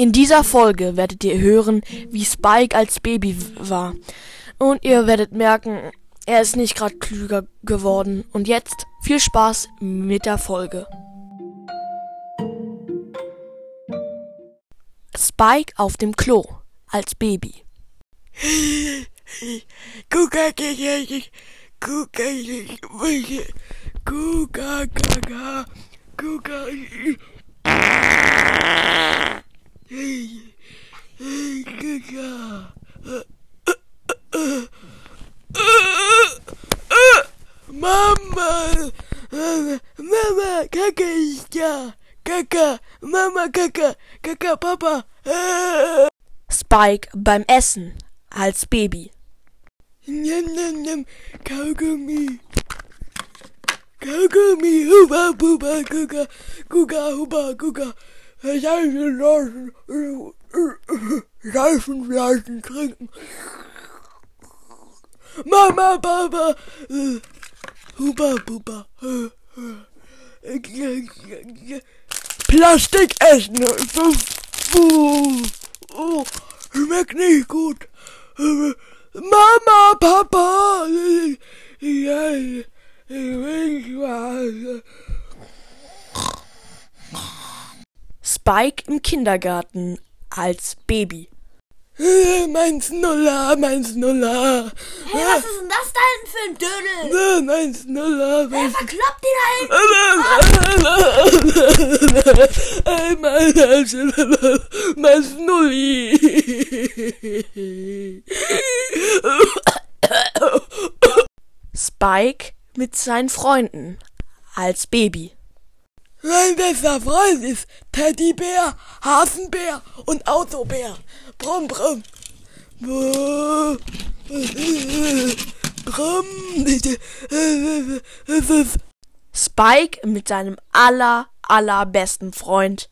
In dieser Folge werdet ihr hören, wie Spike als Baby war. Und ihr werdet merken, er ist nicht gerade klüger geworden. Und jetzt viel Spaß mit der Folge. Spike auf dem Klo als Baby. Mama, Mama, Kaka ist da. Kaka, Mama, Kaka, Kaka, Papa. Spike beim Essen als Baby. Nimm, nimm, nimm, Kaugummi. Kaugummi, Huba, Buba, Kuka, Kuka, Huba, Kuka. Seifenblasen, Seifenblasen trinken. Mama, Papa, Huba, Buba. Plastik essen. Oh, schmeckt nicht gut. Mama, Papa. Ja, ich will was. Spike im Kindergarten als Baby. Mein Snuller, mein Snuller. Hey, was ist denn das da hinten für ein Dödel? Äh, Mein Snuller, Wer verkloppt den da hinten? Mein, mein Snulli. Spike mit seinen Freunden als Baby. Mein bester Freund ist Teddybär, Hasenbär und Autobär. Brumm, brumm. Spike mit seinem aller, allerbesten Freund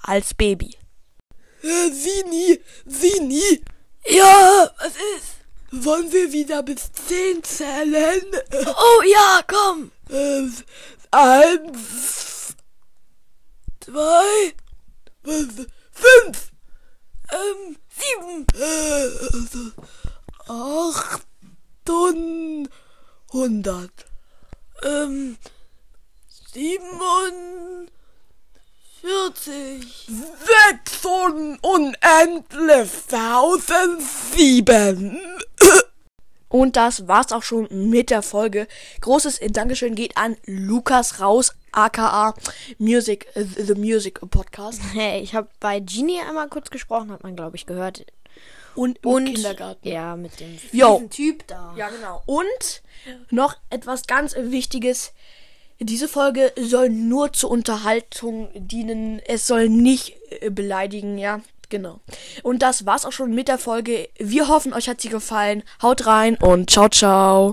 als Baby. Sini, Sini. Ja, was ist? Wollen wir wieder bis zehn zählen? Oh ja, komm! Äh, eins, zwei, fünf, achthundert, ähm, siebenundvierzig, sechsundendlich tausend sieben. Und das war's auch schon mit der Folge. Großes Dankeschön geht an Lukas Raus, aka Music, The Music Podcast. Hey, ich habe bei Genie einmal kurz gesprochen, hat man, glaube ich, gehört. Und im Und Kindergarten. Ja, mit dem fiesen Typ da. Ja, genau. Und noch etwas ganz Wichtiges. Diese Folge soll nur zur Unterhaltung dienen. Es soll nicht äh, beleidigen, ja. Genau. Und das war's auch schon mit der Folge. Wir hoffen, euch hat sie gefallen. Haut rein und ciao, ciao.